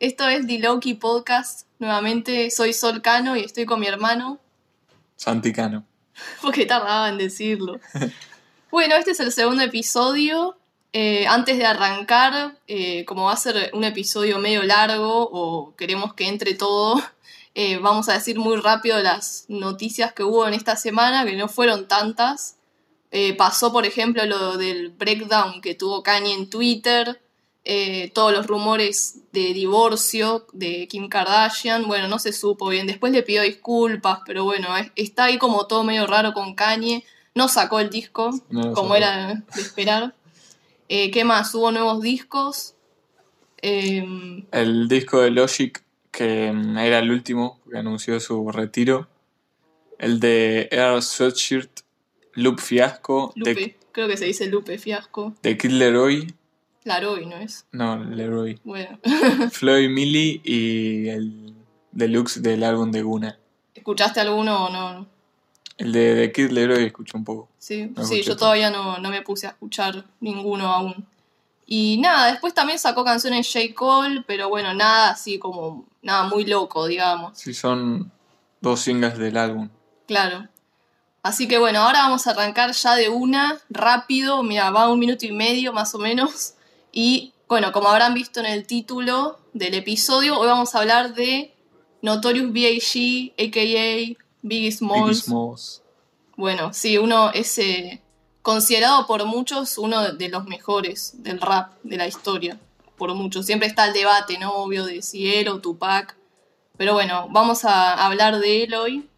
Esto es The Loki Podcast. Nuevamente soy Sol Cano y estoy con mi hermano. Santicano. Porque tardaba en decirlo. bueno, este es el segundo episodio. Eh, antes de arrancar, eh, como va a ser un episodio medio largo o queremos que entre todo, eh, vamos a decir muy rápido las noticias que hubo en esta semana, que no fueron tantas. pasó, por ejemplo, lo del breakdown que tuvo Kanye en Twitter. Eh, todos los rumores de divorcio de Kim Kardashian. Bueno, no se supo bien. Después le pidió disculpas, pero bueno, está ahí como todo medio raro con Kanye. No sacó el disco, como era de esperar. Eh, ¿Qué más? Hubo nuevos discos. Em, el disco de Logic, que mm, era el último, que anunció su retiro. El de Air Sweatshirt, Loop Fiasco. creo que se dice Lupe Fiasco. De Kid Leroy Laroy, ¿no es? No, Leroy. Bueno. Floyd Millie y el deluxe del álbum de Guna. ¿Escuchaste alguno o no? El de, de Kid Leroy escuché un poco. Sí, sí yo todavía no, no, me puse a escuchar ninguno aún. Y nada, después también sacó canciones J. Cole, pero bueno, nada así como, nada muy loco, digamos. Sí, son dos singles del álbum. Claro. Así que bueno, ahora vamos a arrancar ya de una, rápido, mira, va un minuto y medio más o menos. Y bueno, como habrán visto en el título del episodio, hoy vamos a hablar de Notorious B.I.G., a.k.a. Biggie Smalls. Bueno, sí, uno es eh, considerado por muchos uno de los mejores del rap de la historia. Por muchos. Siempre está el debate, ¿no? Obvio de si él o Tupac. Pero bueno, vamos a hablar de él hoy.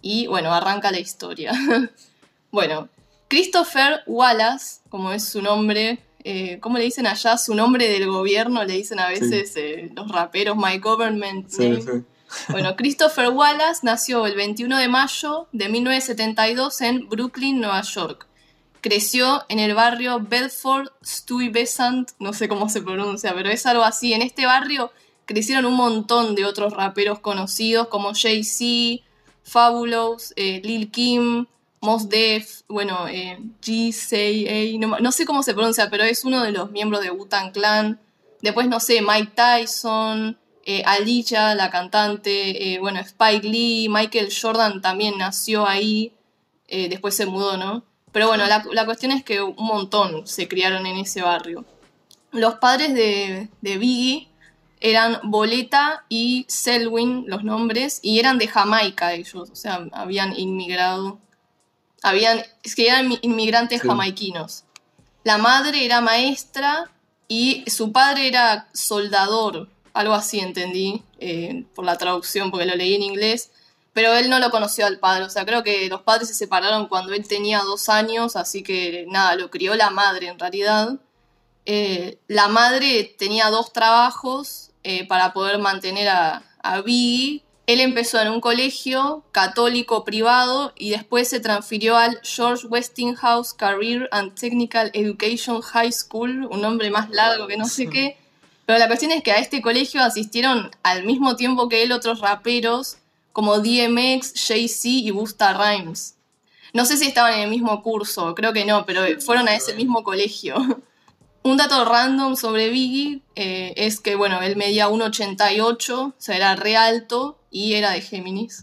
Y bueno, arranca la historia. bueno, Christopher Wallace, como es su nombre, eh, ¿cómo le dicen allá? Su nombre del gobierno, le dicen a veces eh, los raperos, My Government Name. Bueno, Christopher Wallace nació el 21 de mayo de 1972 en Brooklyn, Nueva York. Creció en el barrio Bedford Stuyvesant, no sé cómo se pronuncia, pero es algo así. En este barrio crecieron un montón de otros raperos conocidos como Jay-Z, Fabulous, eh, Lil Kim, Mos Def, bueno, eh, GCA, no, no, sé cómo se pronuncia, pero es uno de los miembros de Wu-Tang Clan. Después, no sé, Mike Tyson, eh, Alicia, la cantante, eh, bueno, Spike Lee, Michael Jordan también nació ahí, eh, después se mudó, ¿no? Pero bueno, la, la, cuestión es que un montón se criaron en ese barrio. Los padres de, de Biggie eran Boleta y Selwyn, los nombres, y eran de Jamaica ellos, o sea, habían inmigrado habían, es que eran inmigrantes jamaiquinos. La madre era maestra y su padre era soldador, algo así entendí eh, por la traducción, porque lo leí en inglés, pero él no lo conoció al padre, o sea, creo que los padres se separaron cuando él tenía dos años, así que nada, lo crió la madre en realidad. Eh, la madre tenía dos trabajos eh, para poder mantener a, a él empezó en un colegio católico privado y después se transfirió al George Westinghouse Career and Technical Education High School, un nombre más largo que no sé qué. Pero la cuestión es que a este colegio asistieron al mismo tiempo que él otros raperos como DMX, Jay-Z y Busta Rhymes. No sé si estaban en el mismo curso, creo que no, pero fueron a ese mismo colegio. Un dato random sobre Biggie eh, es que, bueno, él medía 1,88, o sea, era re alto y era de Géminis.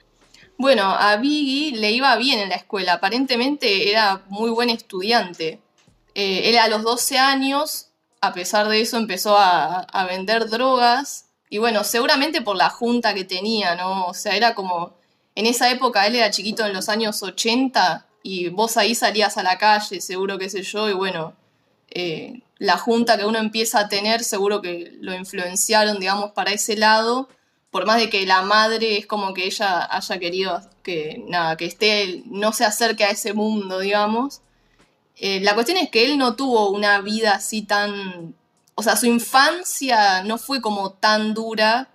bueno, a Biggie le iba bien en la escuela, aparentemente era muy buen estudiante. Eh, él a los 12 años, a pesar de eso, empezó a, vender drogas y bueno, seguramente por la junta que tenía, ¿no? O sea, era como, en esa época él era chiquito en los años 80 y vos ahí salías a la calle, seguro qué sé yo, y bueno eh, la junta que uno empieza a tener seguro que lo influenciaron, digamos, para ese lado, por más de que la madre es como que ella haya querido que, nada, que esté, no se acerque a ese mundo, digamos. Eh, la cuestión es que él no tuvo una vida así tan... O sea, su infancia no fue como tan dura,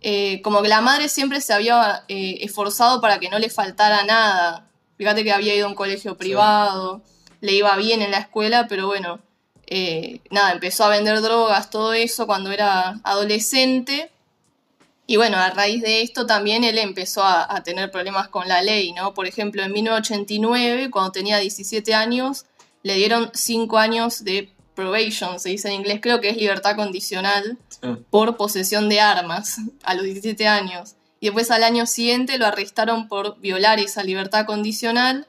eh, como que la madre siempre se había esforzado para que no le faltara nada. Fíjate que había ido a un colegio privado le iba bien en la escuela, pero bueno, eh, nada, empezó a vender drogas, todo eso cuando era adolescente. Y bueno, a raíz de esto también él empezó a, tener problemas con la ley, ¿no? Por ejemplo, en 1989, cuando tenía 17 años, le dieron 5 años de probation, se dice en inglés, creo que es libertad condicional, por posesión de armas a los 17 años. Y después al año siguiente lo arrestaron por violar esa libertad condicional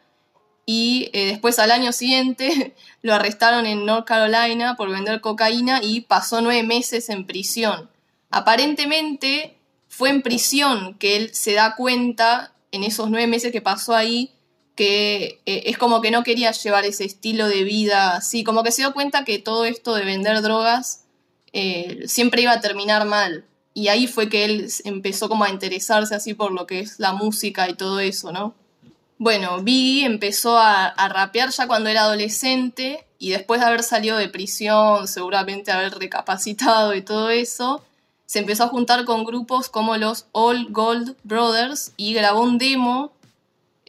y eh, después al año siguiente lo arrestaron en North Carolina por vender cocaína y pasó nueve meses en prisión. Aparentemente fue en prisión que él se da cuenta en esos nueve meses que pasó ahí que eh, es como que no quería llevar ese estilo de vida así, como que se dio cuenta que todo esto de vender drogas eh, siempre iba a terminar mal. Y ahí fue que él empezó como a interesarse así por lo que es la música y todo eso, ¿no? Bueno, Biggie empezó a, rapear ya cuando era adolescente y después de haber salido de prisión, seguramente haber recapacitado y todo eso, se empezó a juntar con grupos como los All Gold Brothers y grabó un demo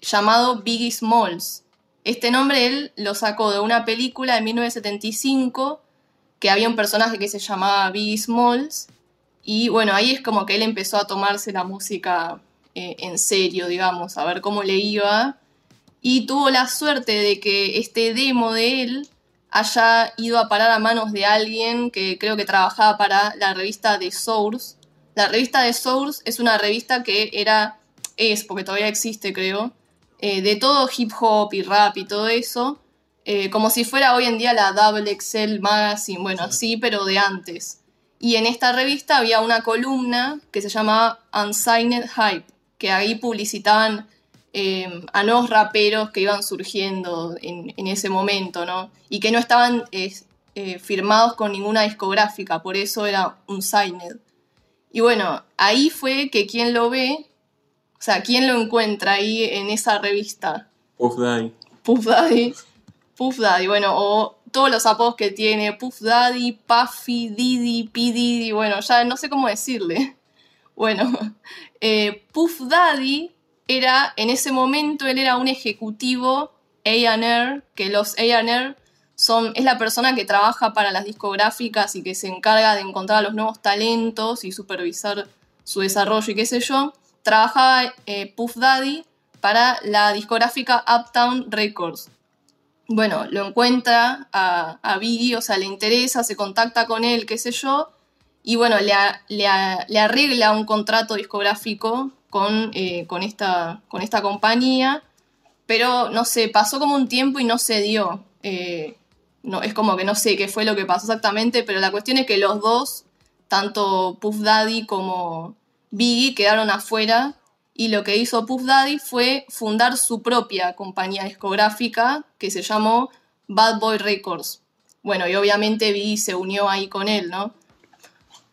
llamado Biggie Smalls. Este nombre él lo sacó de una película de 1975 que había un personaje que se llamaba Biggie Smalls y bueno, ahí es como que él empezó a tomarse la música eh, en serio, digamos, a ver cómo le iba. Y tuvo la suerte de que este demo de él haya ido a parar a manos de alguien que creo que trabajaba para la revista The Source. La revista The Source es una revista que era, es, porque todavía existe creo, eh, de todo hip hop y rap y todo eso, eh, como si fuera hoy en día la Double Excel Magazine, bueno, así, pero de antes. Y en esta revista había una columna que se llamaba Unsigned Hype, que ahí publicitaban em, a nuevos raperos que iban surgiendo en, ese momento, ¿no? Y que no estaban eh, firmados con ninguna discográfica, por eso era Unsigned. Y bueno, ahí fue que quien lo ve, o sea, quien lo encuentra ahí en esa revista. Puff Daddy. Puff Daddy. Puff Daddy, bueno, o todos los apodos que tiene, Puff Daddy, Puffy, Didi, P. Diddy, bueno, ya no sé cómo decirle. Bueno, eh, Puff Daddy era, en ese momento, él era un ejecutivo A&R, que los A&R son, es la persona que trabaja para las discográficas y que se encarga de encontrar a los nuevos talentos y supervisar su desarrollo y qué sé yo. Trabajaba eh, Puff Daddy para la discográfica Uptown Records, bueno, lo encuentra a, a Biggie, o sea, le interesa, se contacta con él, qué sé yo, y bueno, le, arregla un contrato discográfico con, eh, con, esta, compañía, pero no sé, pasó como un tiempo y no se dio. Eh, no, es como que no sé qué fue lo que pasó exactamente, pero la cuestión es que los dos, tanto Puff Daddy como Biggie, quedaron afuera y lo que hizo Puff Daddy fue fundar su propia compañía discográfica que se llamó Bad Boy Records. Bueno, y obviamente Vi se unió ahí con él, ¿no?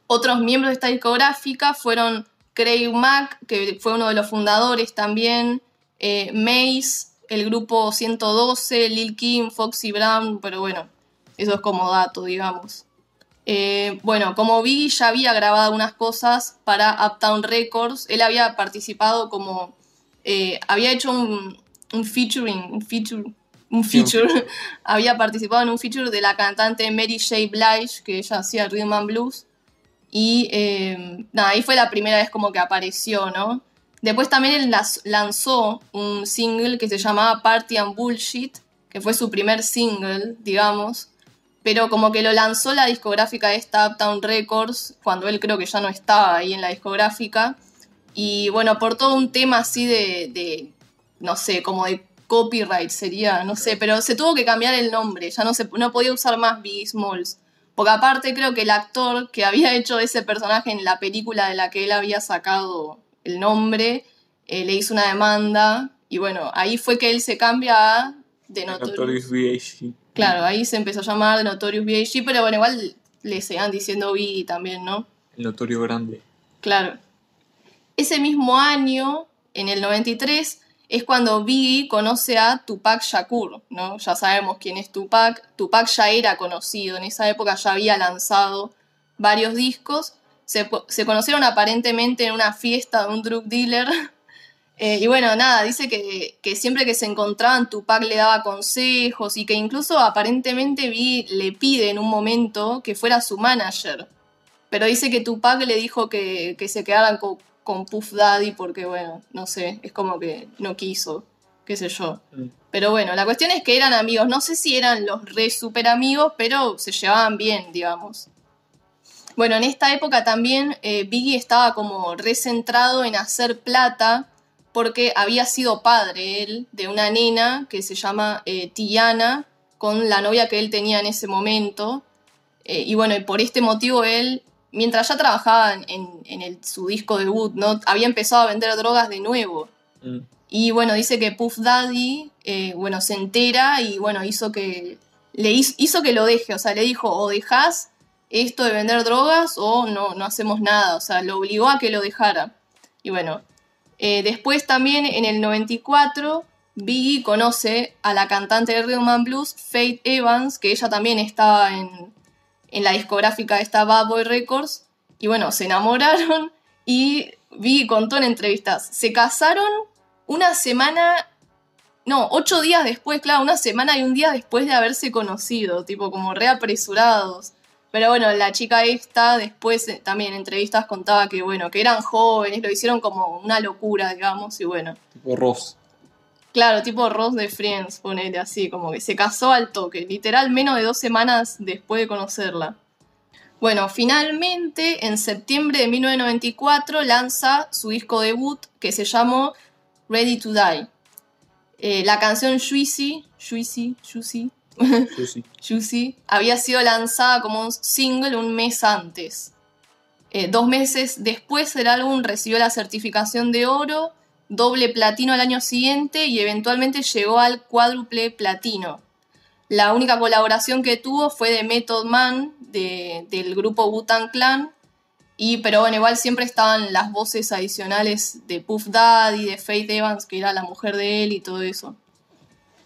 Otros miembros de esta discográfica fueron Craig Mack, que fue uno de los fundadores también, eh, Mace, el grupo 112, Lil Kim, Foxy Brown, pero bueno, eso es como dato, digamos. Eh, bueno, como vi, ya había grabado unas cosas para Uptown Records. Él había participado como. Eh, había hecho un, featuring, un feature. Un feature. había participado en un feature de la cantante Mary J. Blige, que ella hacía Rhythm and Blues. Y eh, nada, ahí fue la primera vez como que apareció, ¿no? Después también él lanzó un single que se llamaba Party and Bullshit, que fue su primer single, digamos pero como que lo lanzó la discográfica de esta Uptown Records, cuando él creo que ya no estaba ahí en la discográfica. Y bueno, por todo un tema así de, no sé, como de copyright sería, no sé, pero se tuvo que cambiar el nombre, ya no, se, no podía usar más Biggie Smalls. Porque aparte creo que el actor que había hecho ese personaje en la película de la que él había sacado el nombre, eh, le hizo una demanda y bueno, ahí fue que él se cambia a The Notorious B.I.G. Claro, ahí se empezó a llamar The Notorious B.I.G., pero bueno, igual le seguían diciendo Biggie también, ¿no? El notorio grande. Claro. Ese mismo año, en el 93, es cuando Biggie conoce a Tupac Shakur, ¿no? Ya sabemos quién es Tupac. Tupac ya era conocido, en esa época ya había lanzado varios discos. Se, se conocieron aparentemente en una fiesta de un drug dealer eh, y bueno, nada, dice que, siempre que se encontraban Tupac le daba consejos y que incluso aparentemente vi, le pide en un momento que fuera su manager. Pero dice que Tupac le dijo que, se quedaran con, Puff Daddy porque, bueno, no sé, es como que no quiso. qué sé yo. Mm. Pero bueno, la cuestión es que eran amigos. No sé si eran los re super amigos, pero se llevaban bien, digamos. Bueno, en esta época también eh, Biggie estaba como recentrado en hacer plata porque había sido padre él de una nena que se llama eh, Tiana con la novia que él tenía en ese momento. Eh, y bueno, por este motivo él, mientras ya trabajaba en, su disco debut, ¿no? había empezado a vender drogas de nuevo. Mm. Y bueno, dice que Puff Daddy, eh, bueno, se entera y bueno, hizo que, le hizo, que lo deje, o sea, le dijo, o dejas esto de vender drogas o no, no hacemos nada, o sea, lo obligó a que lo dejara. Y bueno, eh, después también en el 94, Biggie conoce a la cantante de Rhythm and Blues, Faith Evans, que ella también estaba en, en la discográfica esta Bad Boy Records, y bueno, se enamoraron y Biggie contó en entrevistas, se casaron una semana, no, ocho días después, claro, una semana y un día después de haberse conocido, tipo como reapresurados. Pero bueno, la chica esta después eh, también en entrevistas contaba que bueno, que eran jóvenes, lo hicieron como una locura, digamos, y bueno. Tipo Ross. Claro, tipo Ross de Friends, ponele así, como que se casó al toque, literal menos de dos semanas después de conocerla. Bueno, finalmente en septiembre de 1994 lanza su disco debut que se llamó Ready to Die. Eh, la canción Juicy, Juicy, Juicy, Juicy. había sido lanzada como un single un mes antes. Eh, dos meses después el álbum recibió la certificación de oro, doble platino al año siguiente y eventualmente llegó al cuádruple platino. La única colaboración que tuvo fue de Method Man del grupo Wu-Tang Clan y, pero bueno, igual siempre estaban las voces adicionales de Puff Daddy, de Faith Evans, que era la mujer de él y todo eso.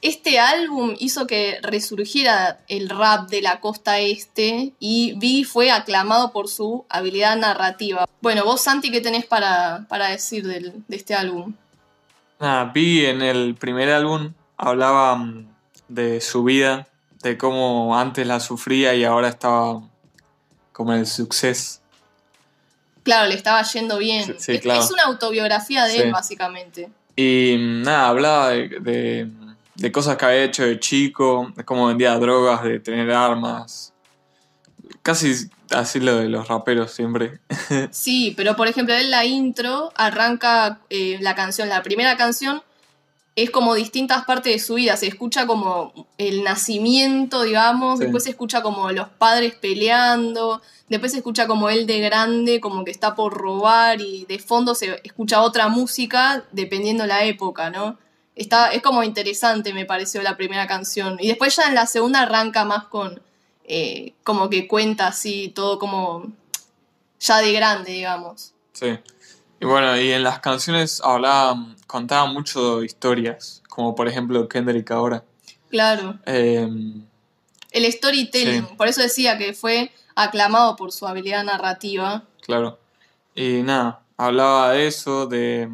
Este álbum hizo que resurgiera el rap de la costa este y Vi fue aclamado por su habilidad narrativa. Bueno, vos Santi, ¿qué tenés para, para decir de este álbum? Nada, Vi en el primer álbum hablaba mm, de su vida, de cómo antes la sufría y ahora estaba como el suceso Claro, le estaba yendo bien. es, una autobiografía de él, básicamente. Y nada, hablaba de, cosas que había hecho de chico, de cómo vendía drogas, de tener armas. Casi así lo de los raperos siempre. Sí, pero por ejemplo, en la intro arranca eh, la canción, la primera canción es como distintas partes de su vida. Se escucha como el nacimiento, digamos, después se escucha como los padres peleando, Después se escucha como él de grande, como que está por robar y de fondo se escucha otra música dependiendo la época, ¿no? Está, es como interesante, me pareció la primera canción. Y después ya en la segunda arranca más con, eh, como que cuenta así, todo como ya de grande, digamos. Sí. Y bueno, y en las canciones hablaba, contaba mucho historias, como por ejemplo Kendrick ahora. Claro. Em, el storytelling, por eso decía que fue aclamado por su habilidad narrativa. Claro. Y nada, hablaba de eso, de,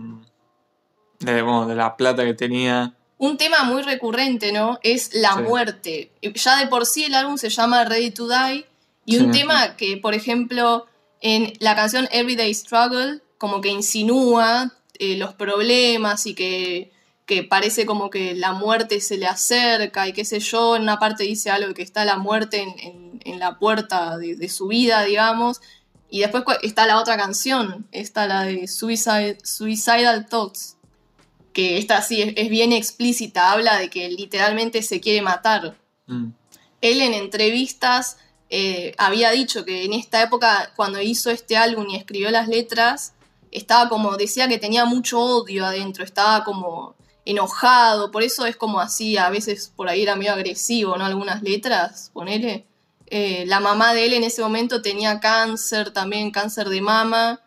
de, de la plata que tenía. Un tema muy recurrente, ¿no? Es la muerte. Ya de por sí el álbum se llama Ready to Die. Y un tema que, por ejemplo, en la canción Everyday Struggle, como que insinúa eh, los problemas y que que parece como que la muerte se le acerca y qué sé yo, en una parte dice algo de que está la muerte en, la puerta de, su vida, digamos, y después está la otra canción, está la de Suicide, Suicidal Thoughts, que esta sí es, bien explícita, habla de que literalmente se quiere matar. Mm. Él en entrevistas eh, había dicho que en esta época, cuando hizo este álbum y escribió las letras, estaba como, decía que tenía mucho odio adentro, estaba como enojado, por eso es como así, a veces por ahí era medio agresivo, ¿no? Algunas letras, ponele. Eh, la mamá de él en ese momento tenía cáncer, también cáncer de mama,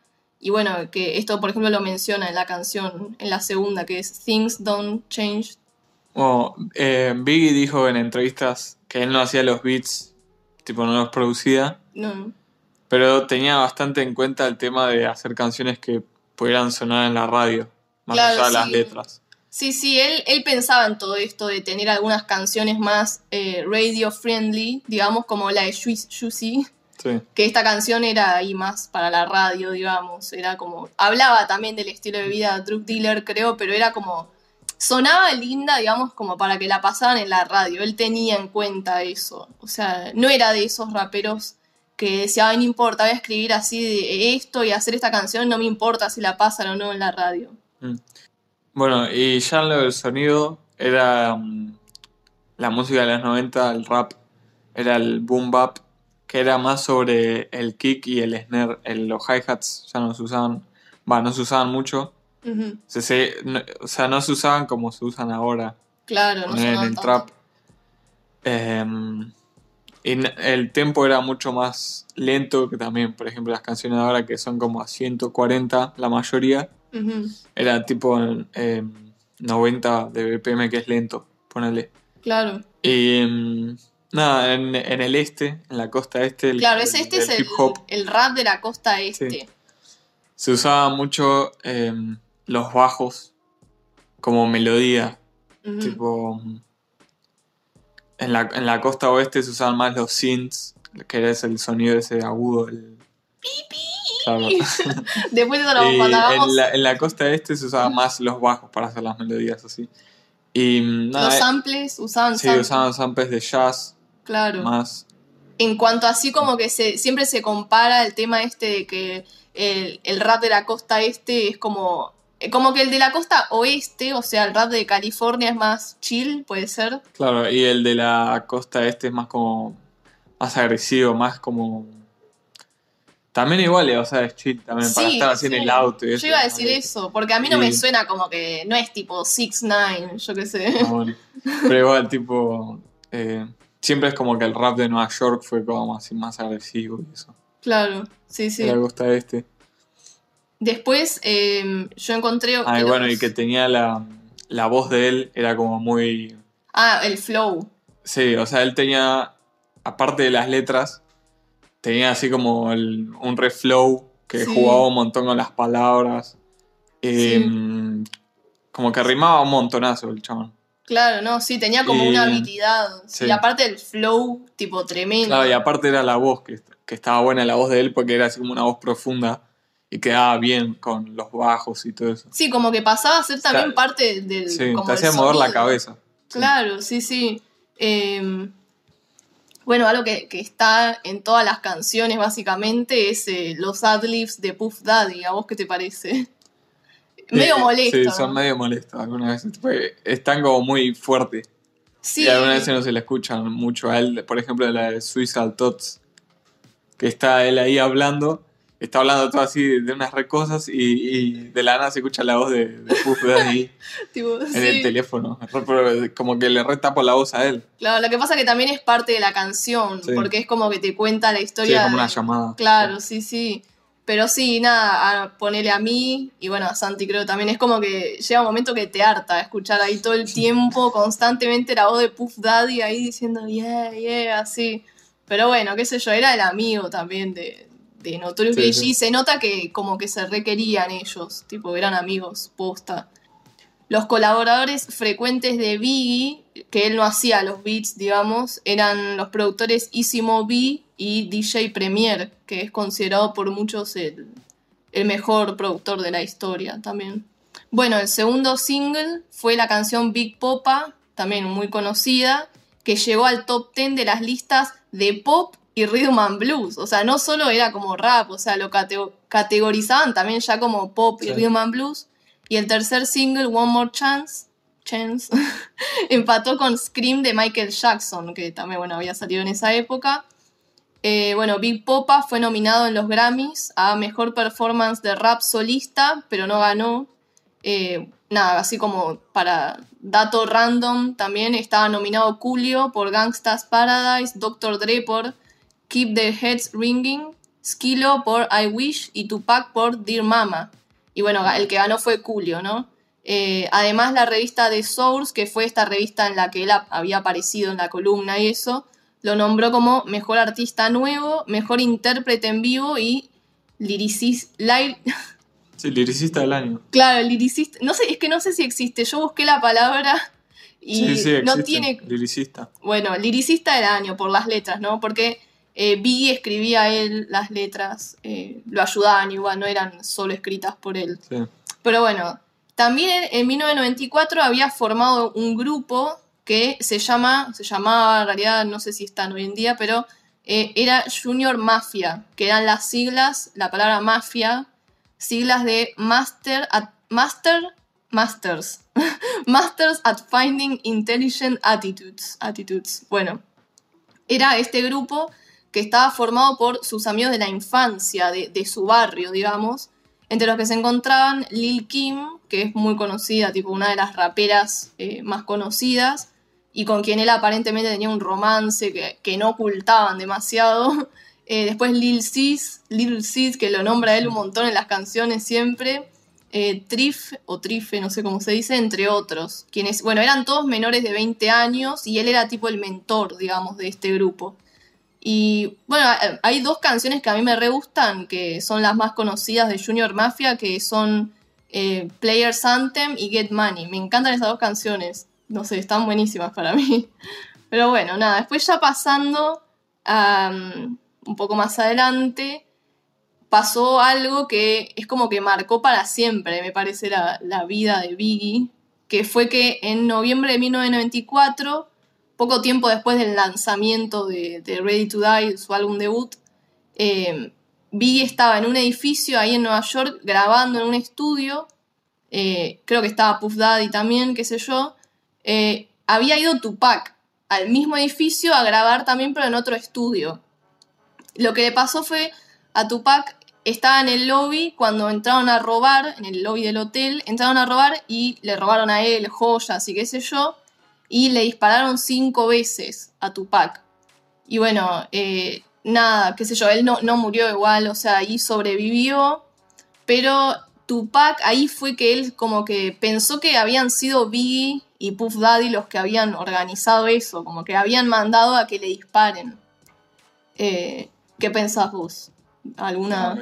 y bueno, que esto por ejemplo lo menciona en la canción, en la segunda, que es Things Don't Change. Eh, Biggie dijo en entrevistas que él no hacía los beats, tipo no los producía. No. Pero tenía bastante en cuenta el tema de hacer canciones que pudieran sonar en la radio, más allá de las letras. Sí, sí, él, él pensaba en todo esto de tener algunas canciones más eh, radio friendly, digamos como la de Juicy, que esta canción era ahí más para la radio, digamos, era como, hablaba también del estilo de vida drug dealer, creo, pero era como, sonaba linda, digamos, como para que la pasaran en la radio. Él tenía en cuenta eso. O sea, no era de esos raperos que decía, ay, no importa, voy a escribir así de esto y hacer esta canción, no me importa si la pasan o no en la radio. Mm. Bueno, y ya en lo del sonido, era mm, la música de los 90, el rap, era el boom bap, que era más sobre el kick y el snare. El, los hi-hats ya no se usaban, va, no se usaban mucho. o sea, no se usaban como se usan ahora. Claro, no En el trap. Em, y el tempo era mucho más lento que también, por ejemplo, las canciones de ahora que son como a 140, la mayoría, era tipo 90 de BPM que es lento, ponele. Claro. Y em, nada, en, el este, en la costa este. El, claro, ese este es el, el, rap de la costa este. Se usaba mucho em, los bajos como melodía. Tipo en la, en la costa oeste se usaban más los synths, que es el sonido ese agudo. El... Claro. Después de lo y en, la, en la costa este se usaban más los bajos para hacer las melodías así. Y, los eh, samples usaban Sí, usaban samples de jazz. Claro. Más. En cuanto así como que se, siempre se compara el tema este de que el, el rap de la costa este es como eh, como que el de la costa oeste, o sea, el rap de California es más chill, puede ser. Claro, y el de la costa este es más como. más agresivo, más como. También igual, o sea, es chill también, para estar así en el auto. yo iba a decir eso, porque a mí no me suena como que no es tipo 6 9 yo qué sé. Ah, Pero igual, tipo. Eh, siempre es como que el rap de Nueva York fue como así más agresivo y eso. Claro, sí, sí. La costa este. Después em, yo encontré... Ah, y bueno, y que tenía la, voz de él, era como muy... Ah, el flow. Sí, o sea, él tenía, aparte de las letras, tenía así como un reflow que jugaba un montón con las palabras. Em, como que rimaba un montonazo el chabón. Claro, no, sí, tenía como una habilidad. Y aparte el flow, tipo tremendo. Claro, y aparte era la voz, que, que estaba buena la voz de él porque era así como una voz profunda y quedaba bien con los bajos y todo eso. Sí, como que pasaba a ser también parte del. Sí, te hacía mover la cabeza. Claro, sí, sí. Em, bueno, algo que, está en todas las canciones básicamente es eh, los adlibs de Puff Daddy. ¿A vos qué te parece? medio molesto. Sí, son medio molestos algunas veces. Están como muy fuertes. Sí. Y algunas veces no se le escuchan mucho a él. Por ejemplo, la de Suicidal Tots. Que está él ahí hablando está hablando todo así de unas re cosas y, de la nada se escucha la voz de, de Puff Daddy en el teléfono. Como que le retapo la voz a él. Claro, lo que pasa que también es parte de la canción, porque es como que te cuenta la historia. Sí, como una llamada. Claro, sí, sí. Pero sí, nada, a ponerle a mí y bueno, a Santi creo también. Es como que llega un momento que te harta escuchar ahí todo el tiempo, constantemente la voz de Puff Daddy ahí diciendo yeah, yeah, así. Pero bueno, qué sé yo, era el amigo también de, de Notorious B.I.G. Se nota que como que se requerían ellos, tipo, eran amigos, posta. Los colaboradores frecuentes de Biggie, que él no hacía los beats, digamos, eran los productores Easy B y DJ Premier, que es considerado por muchos el, el mejor productor de la historia también. Bueno, el segundo single fue la canción Big Popa, también muy conocida, que llegó al top 10 de las listas de pop y rhythm and blues. O sea, no solo era como rap, o sea, lo categorizaban también ya como pop y rhythm and blues. Y el tercer single, One More Chance, Chance empató con Scream de Michael Jackson, que también bueno, había salido en esa época. Eh, bueno, Big Popa fue nominado en los Grammys a Mejor Performance de Rap Solista, pero no ganó. Eh, nada, así como para dato random, también estaba nominado Julio por Gangsta's Paradise, Dr. Dre por Keep the Heads Ringing, Skilo por I Wish y Tupac por Dear Mama. Y bueno, el que ganó fue Julio, ¿no? Eh, además, la revista The Source, que fue esta revista en la que él había aparecido en la columna y eso, lo nombró como mejor artista nuevo, mejor intérprete en vivo y liricista. Sí, liricista del año. Claro, liricista. No sé, es que no sé si existe. Yo busqué la palabra y sí, sí, no tiene. Liricista. Bueno, liricista del año por las letras, ¿no? Porque eh, Biggie escribía él las letras, eh, lo ayudaban igual, no eran solo escritas por él. Pero bueno, También en 1994 había formado un grupo que se llama, se llamaba, en realidad no sé si están hoy en día, pero eh, era Junior Mafia, que eran las siglas, la palabra mafia, siglas de Master at, Master Masters. Masters at Finding Intelligent Attitudes. Attitudes. Bueno, era este grupo que estaba formado por sus amigos de la infancia, de, su barrio, digamos, entre los que se encontraban Lil Kim, que es muy conocida, tipo una de las raperas eh, más conocidas, y con quien él aparentemente tenía un romance que, no ocultaban demasiado. Eh, después Lil Sis, Lil Sis, que lo nombra él un montón en las canciones siempre. Eh, Trif, o Trife, no sé cómo se dice, entre otros. Quienes, bueno, eran todos menores de 20 años y él era tipo el mentor, digamos, de este grupo. Y bueno, hay dos canciones que a mí me re gustan, que son las más conocidas de Junior Mafia, que son eh, Players Anthem y Get Money. Me encantan esas dos canciones no sé, están buenísimas para mí. Pero bueno, nada, después ya pasando un poco más adelante, pasó algo que es como que marcó para siempre, me parece, la, vida de Biggie, que fue que en noviembre de 1994, poco tiempo después del lanzamiento de, Ready to Die, su álbum debut, eh, Biggie estaba en un edificio ahí en Nueva York grabando en un estudio, eh, creo que estaba Puff Daddy también, qué sé yo, eh, había ido Tupac al mismo edificio a grabar también, pero en otro estudio. Lo que le pasó fue a Tupac estaba en el lobby cuando entraron a robar, en el lobby del hotel, entraron a robar y le robaron a él joyas y qué sé yo, y le dispararon cinco veces a Tupac. Y bueno, eh, nada, qué sé yo, él no, no murió igual, o sea, ahí sobrevivió, pero Tupac ahí fue que él como que pensó que habían sido Biggie y Puff Daddy los que habían organizado eso, como que habían mandado a que le disparen. Eh, ¿Qué pensás vos? ¿Alguna...?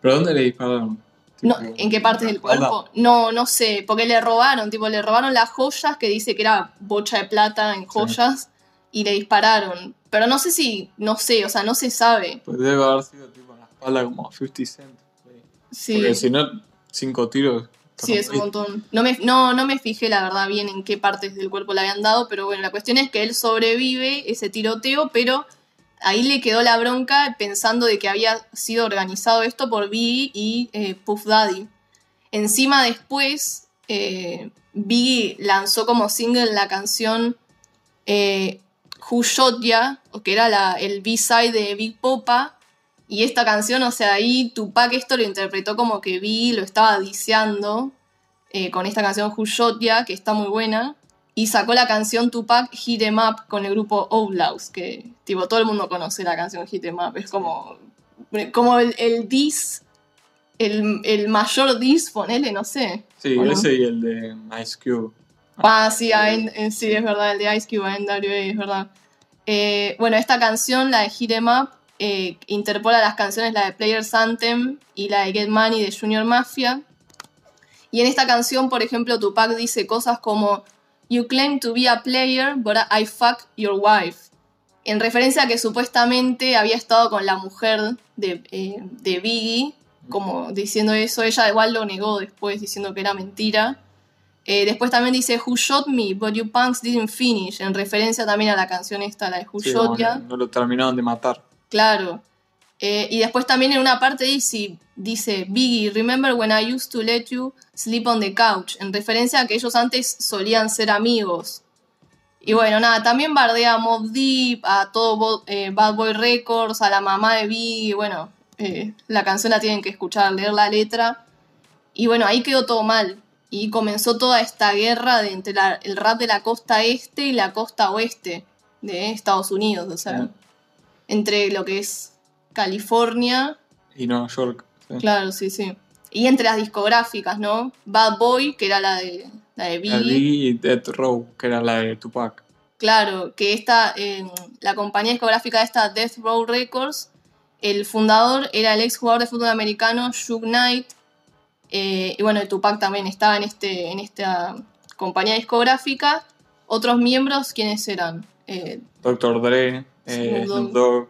¿Pero dónde le dispararon? ¿En qué parte del cuerpo? No, no sé, porque le robaron, tipo, le robaron las joyas, que dice que era bocha de plata en joyas, y le dispararon. Pero no sé si, no sé, o sea, no se sabe. Pues debe haber sido tipo en la espalda como 50 Cent. Sí. Porque si no, cinco tiros Sí, es un montón. No me, no, no me fijé, la verdad, bien en qué partes del cuerpo le habían dado, pero bueno, la cuestión es que él sobrevive ese tiroteo, pero ahí le quedó la bronca pensando de que había sido organizado esto por Biggie y eh, Puff Daddy. Encima después, eh, Biggie lanzó como single la canción eh, Who Shot Ya, que era la, el B-side de Big Popa, y esta canción, o sea, ahí Tupac esto lo interpretó como que vi, lo estaba diseando eh, con esta canción Ya, que está muy buena. Y sacó la canción Tupac Hit Em Up con el grupo Outlaws, que tipo todo el mundo conoce la canción Hit Em Up. Es como, como el, el diss, el, mayor diss, ponele, no sé. Sí, ese y el de Ice Cube. Ah, sí, sí, es verdad, el de Ice Cube, NWA, es verdad. Eh, bueno, esta canción, la de Hit Em Up, eh, interpola las canciones, la de Players Anthem y la de Get Money de Junior Mafia. Y en esta canción, por ejemplo, Tupac dice cosas como You claim to be a player, but I fuck your wife. En referencia a que supuestamente había estado con la mujer de, eh, de Biggie, como diciendo eso. Ella igual lo negó después, diciendo que era mentira. Eh, después también dice Who Shot Me, but you punks didn't finish, en referencia también a la canción esta, la de Who Shot Ya. No lo terminaron de matar. Claro. Eh, y después también en una parte dice, dice, Biggie, remember when I used to let you sleep on the couch, en referencia a que ellos antes solían ser amigos. Y bueno, nada, también bardea a Mob Deep, a todo eh, Bad Boy Records, a la mamá de Biggie, bueno, eh, la canción la tienen que escuchar, leer la letra. Y bueno, ahí quedó todo mal. Y comenzó toda esta guerra entre el rap de la costa este y la costa oeste de Estados Unidos, o sea entre lo que es California. Y Nueva York. Claro, sí, sí. Y entre las discográficas, ¿no? Bad Boy, que era la de, la de Biggie. y Death Row, que era la de Tupac. Claro, que esta, la compañía discográfica de esta Death Row Records, el fundador era el ex jugador de fútbol americano Shug Knight. Eh, y bueno, Tupac también estaba en, este, en esta compañía discográfica. Otros miembros, ¿quiénes eran? Eh, Doctor Dre. Eh, Dogg.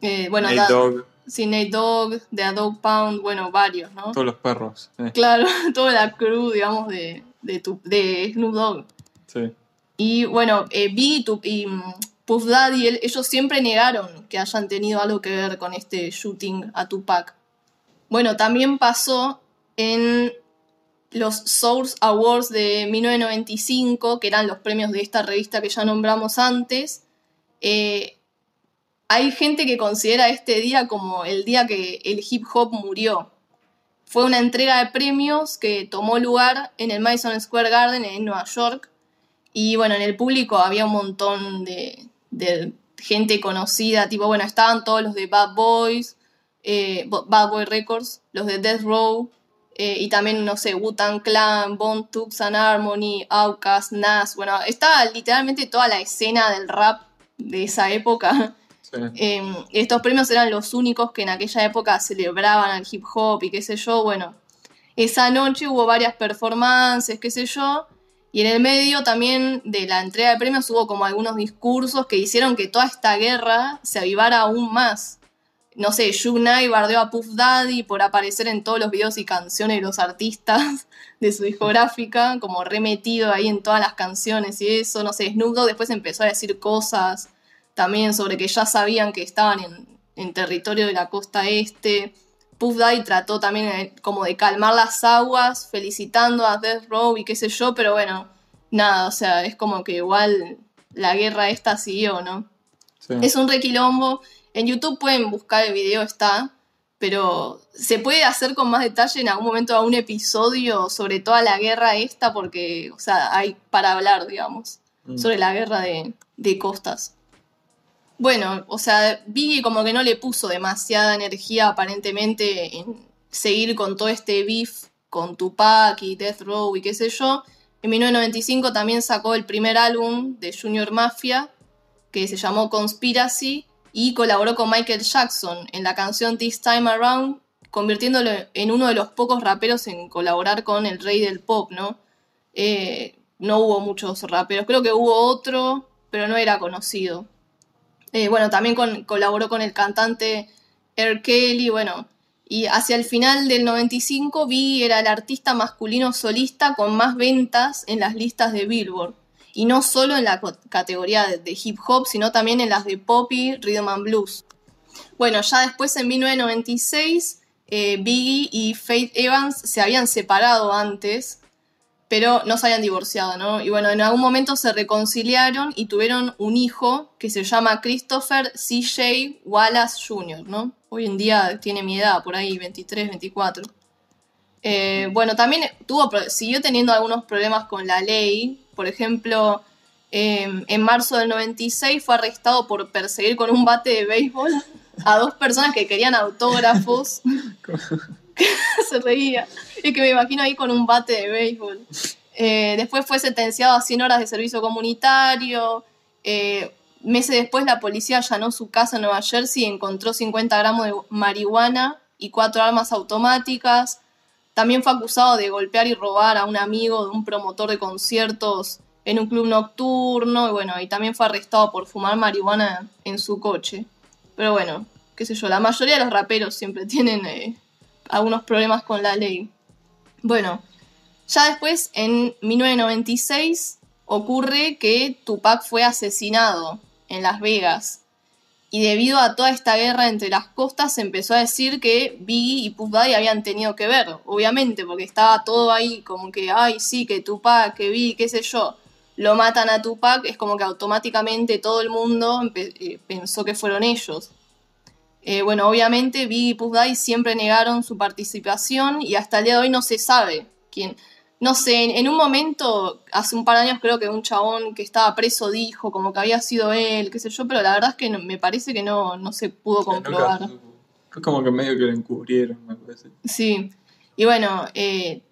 Eh, bueno, Sí, Nate Dogg, The Dog Pound, bueno, varios, ¿no? Todos los perros. Claro, toda la crew, digamos, de, de, tu, de Snoop Dogg. Sí. Y bueno, eh, y, y mm, Puff Daddy, ellos siempre negaron que hayan tenido algo que ver con este shooting a Tupac. Bueno, también pasó en los Source Awards de 1995, que eran los premios de esta revista que ya nombramos antes. Eh, hay gente que considera este día como el día que el hip hop murió. Fue una entrega de premios que tomó lugar en el Madison Square Garden en Nueva York. Y bueno, en el público había un montón de, gente conocida, tipo, bueno, estaban todos los de Bad Boys, eh, Bad Boy Records, los de Death Row, eh, y también, no sé, Wu-Tang Clan, Bone Thugs and Harmony, Outkast, Nas, bueno, estaba literalmente toda la escena del rap de esa época. Em, estos premios eran los únicos que en aquella época celebraban al hip hop y qué sé yo, bueno, esa noche hubo varias performances, qué sé yo, y en el medio también de la entrega de premios hubo como algunos discursos que hicieron que toda esta guerra se avivara aún más. No sé, Shug Knight bardeó a Puff Daddy por aparecer en todos los videos y canciones de los artistas de su discográfica, como remetido ahí en todas las canciones y eso, no sé, Snoop Dogg después empezó a decir cosas también sobre que ya sabían que estaban en, territorio de la costa este. Puff Daddy trató también como de calmar las aguas, felicitando a Death Row y qué sé yo, pero bueno, nada, o sea, es como que igual la guerra esta siguió, ¿no? Es un requilombo en YouTube pueden buscar el video, está, pero se puede hacer con más detalle en algún momento a un episodio sobre toda la guerra esta, porque, o sea, hay para hablar, digamos, mm. sobre la guerra de, costas. Bueno, o sea, Biggie como que no le puso demasiada energía aparentemente en seguir con todo este beef con Tupac y Death Row y qué sé yo. En 1995 también sacó el primer álbum de Junior Mafia, que se llamó Conspiracy, y colaboró con Michael Jackson en la canción This Time Around, convirtiéndolo en uno de los pocos raperos en colaborar con el rey del pop, ¿no? Eh, no hubo muchos raperos, creo que hubo otro, pero no era conocido. Eh, bueno, también colaboró con el cantante R. Kelly, bueno, y hacia el final del 95 vi era el artista masculino solista con más ventas en las listas de Billboard y no solo en la categoría de, hip hop, sino también en las de pop y rhythm and blues. Bueno, ya después en 1996 eh, Biggie y Faith Evans se habían separado antes, pero no se habían divorciado, ¿no? Y bueno, en algún momento se reconciliaron y tuvieron un hijo que se llama Christopher C.J. Wallace Jr., ¿no? Hoy en día tiene mi edad, por ahí 23, 24. Eh, bueno, también tuvo, siguió teniendo algunos problemas con la ley, por ejemplo, em, en marzo del 96 fue arrestado por perseguir con un bate de béisbol a dos personas que querían autógrafos. Se reía. Y que me imagino ahí con un bate de béisbol. Eh, después fue sentenciado a 100 horas de servicio comunitario. Eh, meses después la policía allanó su casa en Nueva Jersey y encontró 50 gramos de marihuana y cuatro armas automáticas. También fue acusado de golpear y robar a un amigo de un promotor de conciertos en un club nocturno. Y bueno, y también fue arrestado por fumar marihuana en su coche. Pero bueno, qué sé yo, la mayoría de los raperos siempre tienen eh, algunos problemas con la ley. Bueno, ya después, en 1996, ocurre que Tupac fue asesinado en Las Vegas. Y debido a toda esta guerra entre las costas, se empezó a decir que Biggie y Puff Daddy habían tenido que ver, obviamente, porque estaba todo ahí como que, ay, sí, que Tupac, que Biggie, qué sé yo. Lo matan a Tupac, es como que automáticamente todo el mundo eh, pensó que fueron ellos. Eh, bueno, obviamente Biggie y Puff Daddy siempre negaron su participación y hasta el día de hoy no se sabe quién no sé, en, un momento, hace un par de años creo que un chabón que estaba preso dijo como que había sido él, qué sé yo, pero la verdad es que me parece que no, no se pudo comprobar. Es como que medio que lo encubrieron, me parece. Sí, y bueno, eh,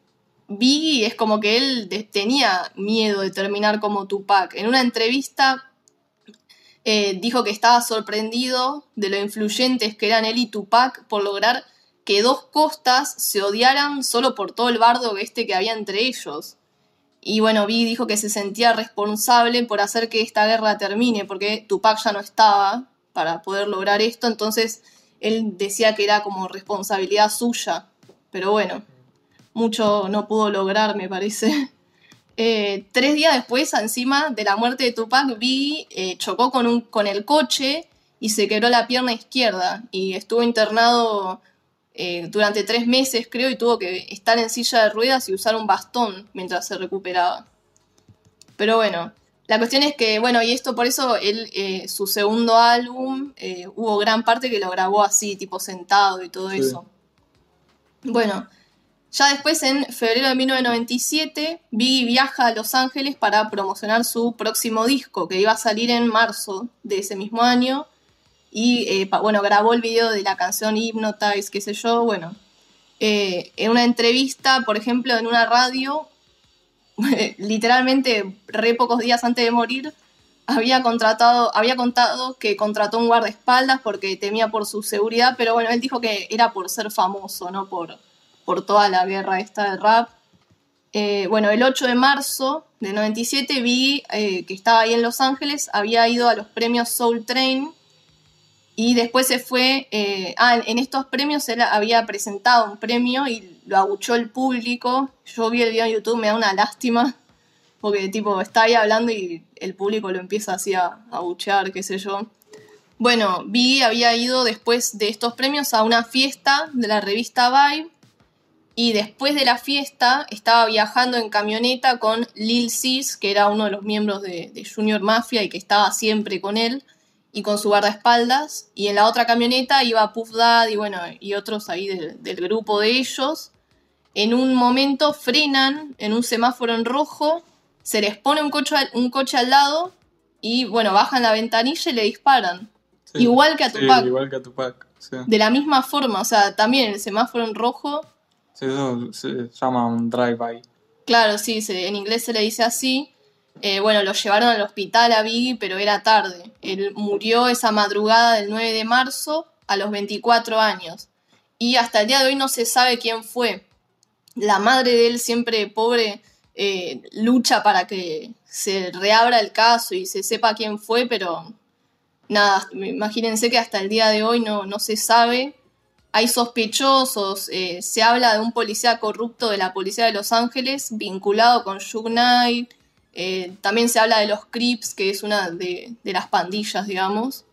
Biggie es como que él tenía miedo de terminar como Tupac. En una entrevista eh, dijo que estaba sorprendido de lo influyentes que eran él y Tupac por lograr que dos costas se odiaran solo por todo el bardo este que había entre ellos. Y bueno, Vi dijo que se sentía responsable por hacer que esta guerra termine, porque Tupac ya no estaba para poder lograr esto, entonces él decía que era como responsabilidad suya, pero bueno, mucho no pudo lograr, me parece. Eh, tres días después, encima de la muerte de Tupac, vi eh, chocó con, un, con el coche y se quebró la pierna izquierda y estuvo internado eh, durante tres meses, creo, y tuvo que estar en silla de ruedas y usar un bastón mientras se recuperaba. Pero bueno, la cuestión es que, bueno, y esto por eso él, su segundo álbum, hubo gran parte que lo grabó así, tipo sentado y todo eso. Bueno, ya después, en febrero de 1997, Biggie viaja a Los Ángeles para promocionar su próximo disco, que iba a salir en marzo de ese mismo año. Y eh, bueno, grabó el video de la canción Hypnotize, qué sé yo. Bueno, eh, en una entrevista, por ejemplo, en una radio, literalmente re pocos días antes de morir, había contratado, había contado que contrató un guardaespaldas porque temía por su seguridad, pero bueno, él dijo que era por ser famoso, no por, por toda la guerra esta de rap. Eh, bueno, el 8 de marzo del 97 vi eh, que estaba ahí en Los Ángeles, había ido a los premios Soul Train y después se fue, eh, ah, en estos premios él había presentado un premio y lo aguchó el público. Yo vi el video en YouTube, me da una lástima, porque tipo está ahí hablando y el público lo empieza así a abuchear, qué sé yo. Bueno, vi había ido después de estos premios a una fiesta de la revista Vibe y después de la fiesta estaba viajando en camioneta con Lil Sis, que era uno de los miembros de, Junior Mafia y que estaba siempre con él, y con su guardaespaldas. Y en la otra camioneta iba Puff Dad y, bueno, y otros ahí del, grupo de ellos. En un momento frenan en un semáforo en rojo, se les pone un coche, un coche al lado y bueno, bajan la ventanilla y le disparan. igual que a Tupac. igual que a Tupac. De la misma forma, o sea, también el semáforo en rojo se llama un drive-by. Claro, sí, en inglés se le dice así. Eh, bueno, lo llevaron al hospital a Biggie, pero era tarde. Él murió esa madrugada del 9 de marzo a los 24 años. Y hasta el día de hoy no se sabe quién fue. La madre de él, siempre pobre, eh, lucha para que se reabra el caso y se sepa quién fue, pero nada, imagínense que hasta el día de hoy no, no se sabe hay sospechosos, eh, se habla de un policía corrupto de la policía de Los Ángeles vinculado con Shug Knight, eh, también se habla de los Crips, que es una de, las pandillas, digamos,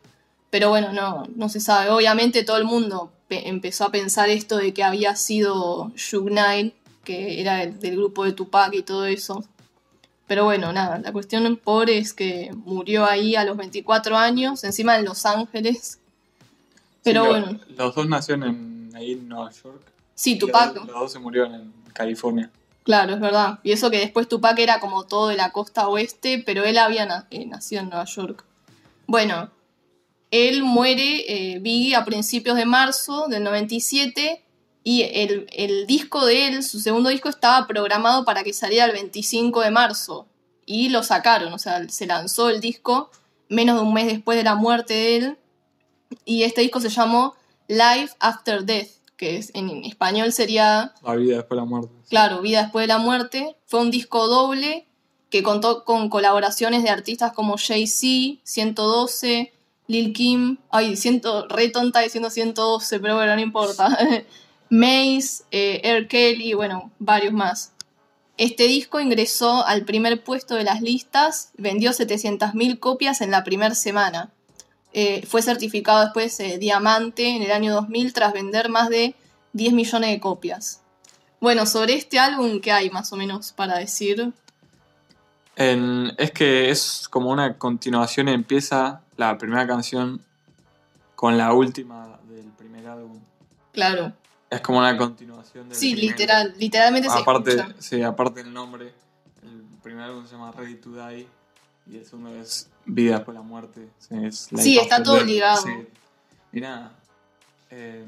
pero bueno, no, no se sabe. Obviamente todo el mundo empezó a pensar esto de que había sido Shug Knight, que era del grupo de Tupac y todo eso. Pero bueno, nada, la cuestión pobre es que murió ahí a los 24 años, encima en Los Ángeles, pero bueno. Los dos nacieron ahí en Nueva York. Sí, Tupac. Los, dos se murieron en California. Claro, es verdad. Y eso que después Tupac era como todo de la costa oeste, pero él había eh, nacido en Nueva York. Bueno, él muere, eh, Biggie, a principios de marzo del 97 y el, el, disco de él, su segundo disco, estaba programado para que saliera el 25 de marzo. Y lo sacaron, o sea, se lanzó el disco menos de un mes después de la muerte de él. Y este disco se llamó Life After Death, que en español sería... La vida después de la muerte. Claro, Vida después de la muerte. Fue un disco doble que contó con colaboraciones de artistas como Jay-Z, 112, Lil Kim, ay, siento re tonta diciendo 112, pero bueno, no importa. Mace, eh, R. Kelly, bueno, varios más. Este disco ingresó al primer puesto de las listas, vendió 700.000 copias en la primera semana. Eh, fue certificado después eh, diamante en el año 2000 tras vender más de 10 millones de copias. Bueno, sobre este álbum, ¿qué hay más o menos para decir? es que es como una continuación, empieza la primera canción con la última del primer álbum. Claro. Es como una continuación del Sí, literal, literalmente aparte, Sí, aparte el nombre, el primer álbum se llama Ready to Die y el segundo es vida por la muerte. Sí, está todo ligado. Y nada, eh,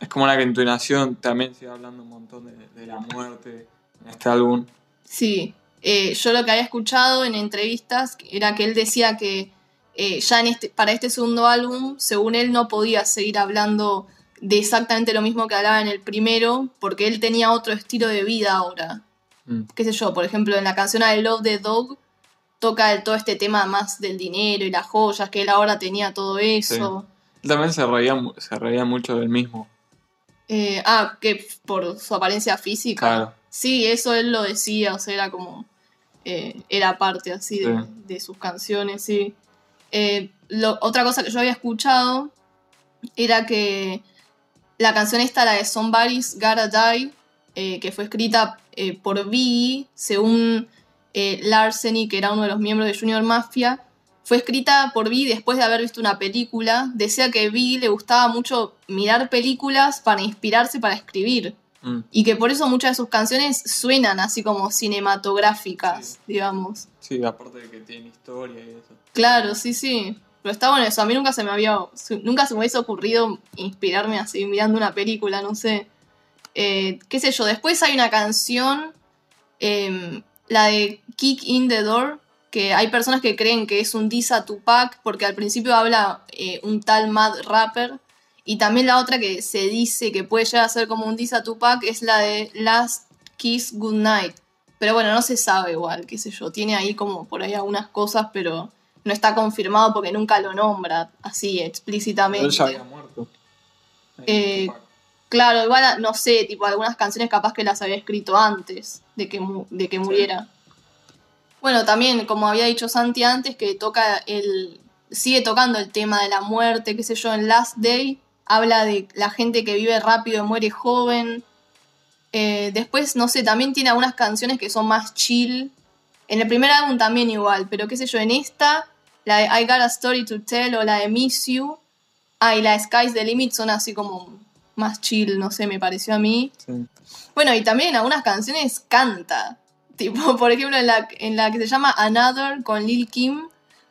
es como una continuación, también sigue hablando un montón de, la muerte en este álbum. Sí, eh, yo lo que había escuchado en entrevistas era que él decía que eh, ya en este, para este segundo álbum, según él, no podía seguir hablando de exactamente lo mismo que hablaba en el primero, porque él tenía otro estilo de vida ahora. Mm. Qué sé yo, por ejemplo, en la canción I Love the Dog, toca todo este tema más del dinero y las joyas, que él ahora tenía todo eso. Él también se reía, se reía mucho del mismo. Eh, ah, que por su apariencia física. Claro. Sí, eso él lo decía, o sea, era como. eh, era parte así de, Sí. de sus canciones, sí. Eh, lo- otra cosa que yo había escuchado era que la canción esta, la de Somebody's Gotta Die, que fue escrita por Biggie, según eh, Larceny, que era uno de los miembros de Junior Mafia, fue escrita por Biggie después de haber visto una película. Decía que Biggie le gustaba mucho mirar películas para inspirarse para escribir. Mm. Y que por eso muchas de sus canciones suenan así como cinematográficas, digamos. Sí, aparte de que tiene historia y eso. Claro, sí, sí. Pero está bueno eso. A mí nunca se me había. Nunca se me hubiese ocurrido inspirarme así mirando una película, no sé. Eh, qué sé yo. Después hay una canción. em, la de Kick in the Door. Que hay personas que creen que es un diss a Tupac. Porque al principio habla eh, un tal Mad Rapper. Y también la otra que se dice que puede llegar a ser como un diss a Tupac es la de Last Kiss Goodnight. Pero bueno, no se sabe igual, qué sé yo. Tiene ahí como por ahí algunas cosas, pero no está confirmado porque nunca lo nombra así explícitamente. Él ya había muerto. Eh, Claro, igual no sé, tipo algunas canciones capaz que las había escrito antes de que, mu- de que muriera. Bueno, también, como había dicho Santi antes, que toca el. sigue tocando el tema de la muerte, qué sé yo, en Last Day. Habla de la gente que vive rápido y muere joven. Eh, después, no sé, también tiene algunas canciones que son más chill. En el primer álbum también igual, pero qué sé yo, en esta, la de I Got a Story to Tell o la de Miss You. Ah, y la de Sky's the Limit son así como más chill, no sé, me pareció a mí. Sí. Bueno, y también en algunas canciones canta. Tipo, por ejemplo, en la, en la que se llama Another con Lil Kim.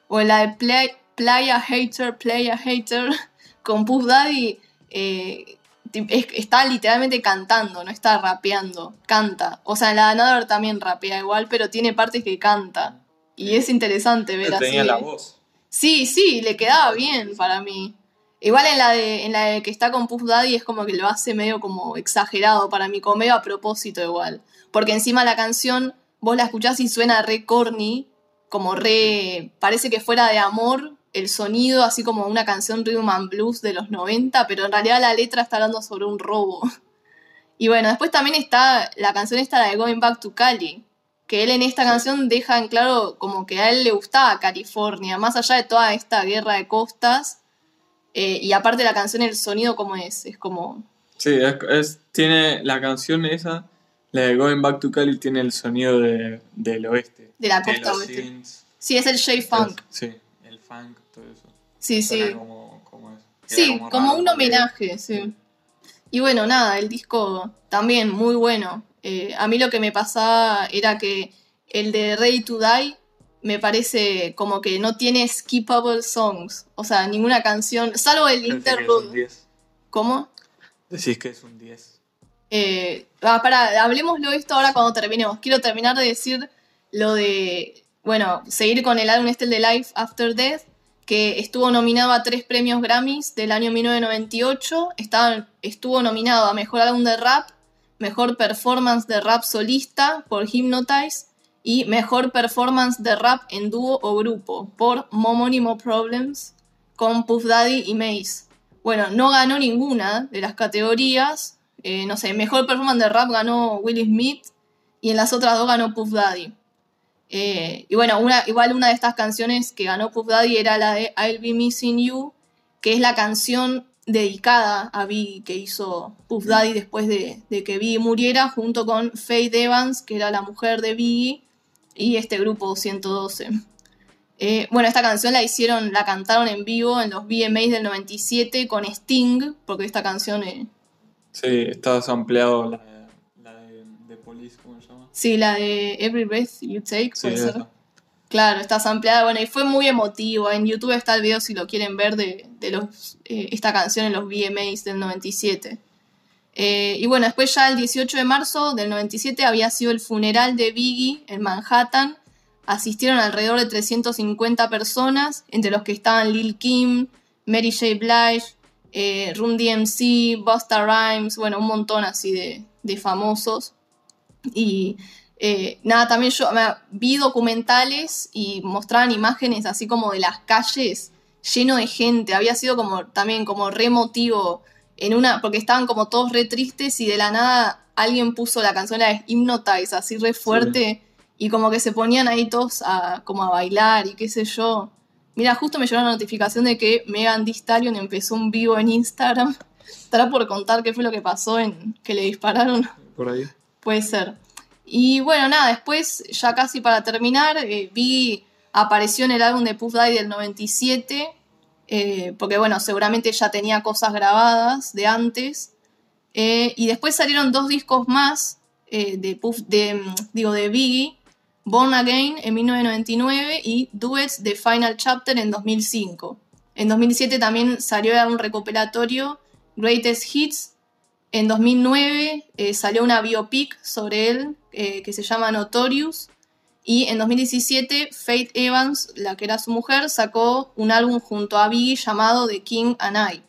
O en la de Play, Playa Hater, Playa Hater con Puff Daddy. eh, es- está literalmente cantando, no está rapeando. Canta. O sea, en la de Another también rapea igual, pero tiene partes que canta. Y es interesante ver así. tenía la voz. Sí, sí, le quedaba bien para mí. Igual en la de, en la de que está con Puff Daddy es como que lo hace medio como exagerado para mí, como medio a propósito igual. Porque encima la canción, vos la escuchás y suena re corny, como re. parece que fuera de amor el sonido, así como una canción rhythm and blues de los 90, pero en realidad la letra está hablando sobre un robo. Y bueno, después también está la canción esta la de Going Back to Cali, que él en esta canción deja en claro como que a él le gustaba California, más allá de toda esta guerra de costas. Eh, y aparte la canción, el sonido como es, es como... Sí, es, es- tiene la canción esa, la de Going Back to Cali, tiene el sonido de, del oeste. De la costa oeste. Sí, es el J-Funk. sí, el funk, todo eso. Sí, sí. Suena Como, como eso. Queda Sí, como un homenaje, sí. Y bueno, nada, el disco también muy bueno. Eh, a mí lo que me pasaba era que el de Ready to Die me parece como que no tiene skippable songs. O sea, ninguna canción, salvo el interlude. 10. ¿Cómo? Decís que es un 10. Eh, ah, pará, hablemoslo esto ahora cuando terminemos. Quiero terminar de decir lo de, bueno, seguir con el álbum este de Life After Death, que estuvo nominado a tres premios Grammys del año 1998. Estaba, estuvo nominado a Mejor Álbum de Rap, Mejor Performance de Rap Solista por Hypnotize y Mejor Performance de Rap en dúo o grupo por Momónimo Problems con Puff Daddy y Mace. Bueno, no ganó ninguna de las categorías. Eh, no sé, mejor performance de rap ganó Will Smith y en las otras dos ganó Puff Daddy. Eh, y bueno, una, igual una de estas canciones que ganó Puff Daddy era la de I'll Be Missing You, que es la canción dedicada a Biggie que hizo Puff Daddy después de, que Biggie muriera, junto con Faith Evans, que era la mujer de Biggie, y este grupo 112. Eh, bueno, esta canción la hicieron, la cantaron en vivo en los VMAs del 97 con Sting, porque esta canción, eh, Sí, está sampleado la, de- la de, de Police, ¿cómo se llama? sí, la de Every Breath You Take, Sí, puede ser. esa. Claro, está sampleada, bueno, y fue muy emotivo. En YouTube está el video si lo quieren ver de, de los, eh, esta canción en los VMAs del 97. Eh, y bueno, después ya el 18 de marzo del 97 había sido el funeral de Biggie en Manhattan. Asistieron alrededor de 350 personas, entre los que estaban Lil Kim, Mary J. Blige, eh, Run DMC, Busta Rhymes, bueno, un montón así de, de famosos. Y eh, nada, también yo vi documentales y mostraban imágenes así como de las calles lleno de gente. Había sido como también como re emotivo en una, porque estaban como todos re tristes y de la nada alguien puso la canción de Hypnotize así re fuerte y como que se ponían ahí todos a, como a bailar y qué sé yo. Mira, justo me llegó la notificación de que Megan Thee Stallion empezó un vivo en Instagram. Estará por contar qué fue lo que pasó en que le dispararon. Por ahí. Puede ser. Y bueno, nada, después, ya casi para terminar, eh, vi apareció en el álbum de Puff Daddy del 97, eh, porque bueno, seguramente ya tenía cosas grabadas de antes. Eh, y después salieron dos discos más de Puff, de, mm, digo, de Biggie, Born Again en 1999 y Duets de Final Chapter en 2005. En 2007 también salió un recopilatorio, Greatest Hits. En 2009 eh, salió una biopic sobre él eh, que se llama Notorious. Y en 2017 Faith Evans, la que era su mujer, sacó un álbum junto a Biggie llamado The King and I.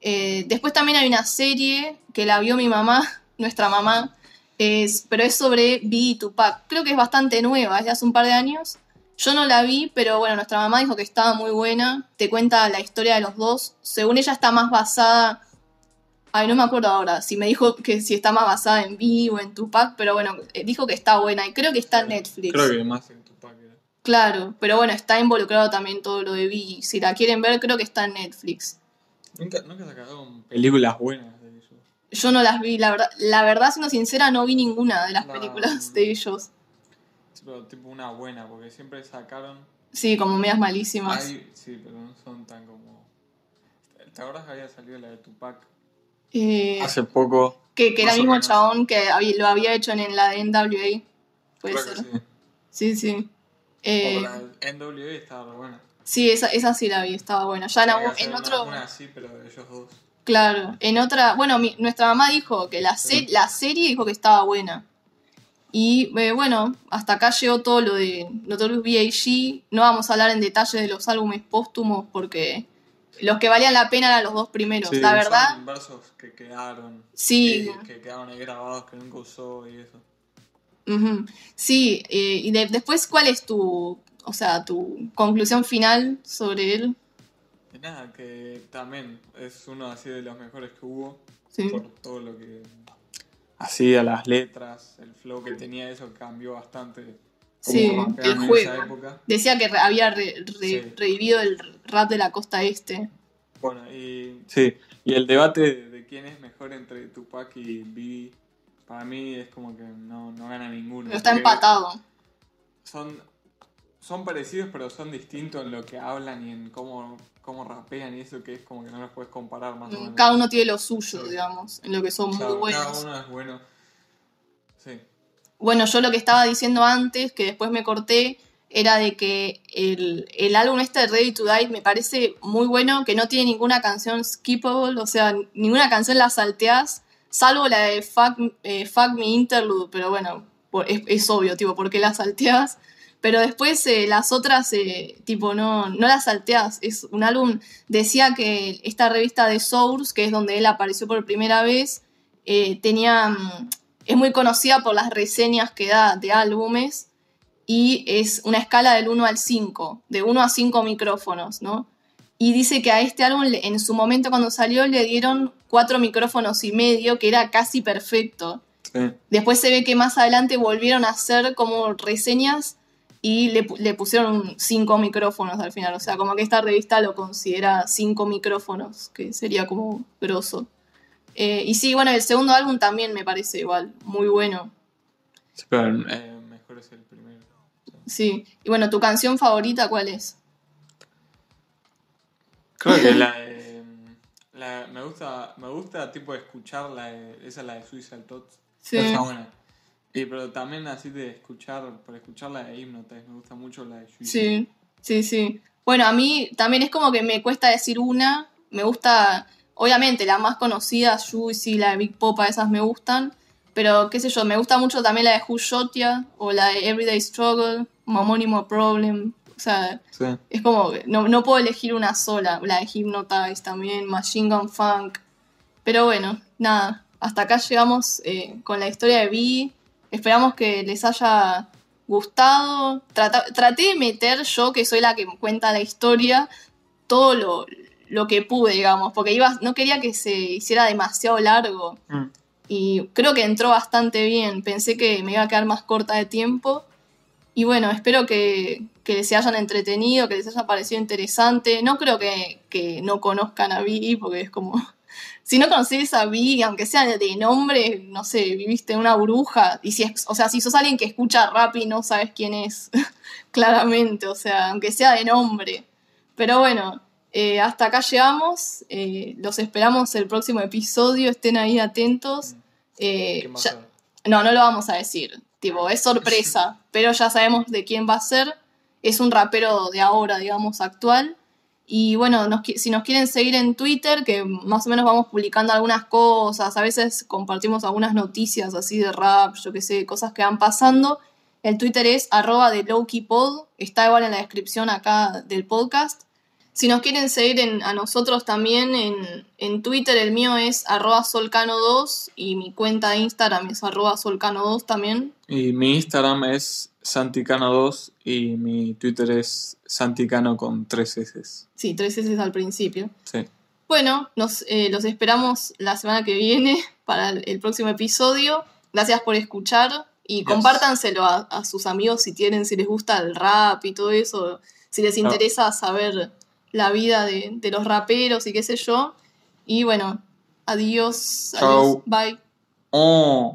Eh, después también hay una serie que la vio mi mamá, nuestra mamá, es, pero es sobre Biggie y Tupac. Creo que es bastante nueva, es de hace un par de años. Yo no la vi, pero bueno, nuestra mamá dijo que estaba muy buena. Te cuenta la historia de los dos. Según ella está más basada... Ay, no me acuerdo ahora si me dijo que si está más basada en Biggie o en Tupac, pero bueno, eh, dijo que está buena y creo que está en Netflix. Creo que más en Tupac. Claro, pero bueno, está involucrado también todo lo de Biggie. Si la quieren ver, creo que está en Netflix. Nunca, nunca sacaron películas buenas. Yo no las vi, la verdad, la verdad, siendo sincera, no vi ninguna de las películas de ellos. Pero tipo una buena, porque siempre sacaron. Sí, como medias malísimas. sí, pero no son tan como. ¿Te acuerdas que había salido la de Tupac? Eh, Hace poco. Que, que era el mismo chabón que lo había hecho en, la de NWA. Puede ser. Sí, sí. sí. Eh, la NWA estaba buena. Sí, esa, esa sí la vi, estaba buena. Ya en, en otro. Una, sí, pero ellos dos. Claro, en otra, bueno, nuestra mamá dijo que la, la serie dijo que estaba buena. Y eh, bueno, hasta acá llegó todo lo de Notorious B.I.G. No vamos a hablar en detalle de los álbumes póstumos porque los que valían la pena eran los dos primeros. la verdad. versos que quedaron. Sí. Que, quedaron ahí grabados que nunca usó y eso. Sí, eh, y después, ¿cuál es tu, o sea, tu conclusión final sobre él? nada, que también es uno así de los mejores que hubo. Por todo lo que hacía, las letras, el flow que tenía, eso cambió bastante. Sí, el juego. Decía que había revivido el rap de la costa este. Bueno, y sí, y el debate de, quién es mejor entre Tupac y Biggie, para mí es como que no, no gana ninguno. está empatado. Son, son parecidos, pero son distintos en lo que hablan y en cómo cómo rapean y eso que es como que no los puedes comparar más o menos. Cada uno tiene lo suyo, digamos, en lo que son muy buenos. Cada uno es bueno. Sí. Bueno, yo lo que estaba diciendo antes, que después me corté, era de que el, álbum este de Ready to Die me parece muy bueno, que no tiene ninguna canción skippable, o sea, ninguna canción la salteas, salvo la de Fuck, eh, Me Interlude, pero bueno, es, es obvio, tipo, ¿por qué la salteas? Pero después eh, las otras, eh, tipo, no, no las salteas. Es un álbum, decía que esta revista de Source, que es donde él apareció por primera vez, tenía, mm, es muy conocida por las reseñas que da de álbumes y es una escala del 1 al 5, de 1 a 5 micrófonos, ¿no? Y dice que a este álbum en su momento cuando salió le dieron 4 micrófonos y medio, que era casi perfecto. Después se ve que más adelante volvieron a hacer como reseñas y le, pusieron cinco micrófonos al final. O sea, como que esta revista lo considera cinco micrófonos, que sería como grosso. Eh, y sí, bueno, el segundo álbum también me parece igual, muy bueno. Sí, pero eh, mejor es el primero. Sí, y bueno, ¿tu canción favorita cuál es? Creo que la de... me gusta, me gusta tipo escuchar la esa es la de Suicide Tots. Sí. Buena. Y pero también así de escuchar, por escuchar la de Hypnotize, me gusta mucho la de Juicy. Sí, sí, sí. Bueno, a mí también es como que me cuesta decir una. Me gusta, obviamente, la más conocida, Juicy, la de Big Popa, esas me gustan. Pero qué sé yo, me gusta mucho también la de Who Shot Ya o la de Everyday Struggle, Homónimo Problem. O sea, es como, no, no puedo elegir una sola. La de Hypnotize también, Machine Gun Funk. Pero bueno, nada, hasta acá llegamos eh, con la historia de B Esperamos que les haya gustado. traté de meter yo, que soy la que cuenta la historia, todo lo, lo que pude, digamos, porque iba, no quería que se hiciera demasiado largo. Mm. Y creo que entró bastante bien. Pensé que me iba a quedar más corta de tiempo. Y bueno, espero que, se hayan entretenido, que les haya parecido interesante. No creo que, que no conozcan a Vi, porque es como. Si no conoces a Vi, aunque sea de nombre, no sé, viviste una bruja. Y si es, o sea, si sos alguien que escucha rap y no sabes quién es, claramente, o sea, aunque sea de nombre. Pero bueno, eh, hasta acá llegamos. Eh, los esperamos el próximo episodio. Estén ahí atentos. Eh, no, no lo vamos a decir. Tipo, es sorpresa. pero ya sabemos de quién va a ser. Es un rapero de ahora, digamos, actual. Y bueno, si nos quieren seguir en Twitter, que más o menos vamos publicando algunas cosas, a veces compartimos algunas noticias así de rap, yo qué sé, cosas que van pasando. El Twitter es arroba de lowkeypod, está igual en la descripción acá del podcast. Si nos quieren seguir a nosotros también en, Twitter, el mío es arroba solcano2 y mi cuenta de Instagram es arroba solcano2 también. Y mi Instagram es santicano2 y mi Twitter es santicano con tres S. Sí, tres S al principio. Sí. Bueno, nos, eh, los esperamos la semana que viene para el, próximo episodio. Gracias por escuchar y compártanselo a, sus amigos si tienen, si les gusta el rap y todo eso, si les interesa saber la vida de, los raperos y qué sé yo. Y bueno, adiós. Adiós. Bye. Oh.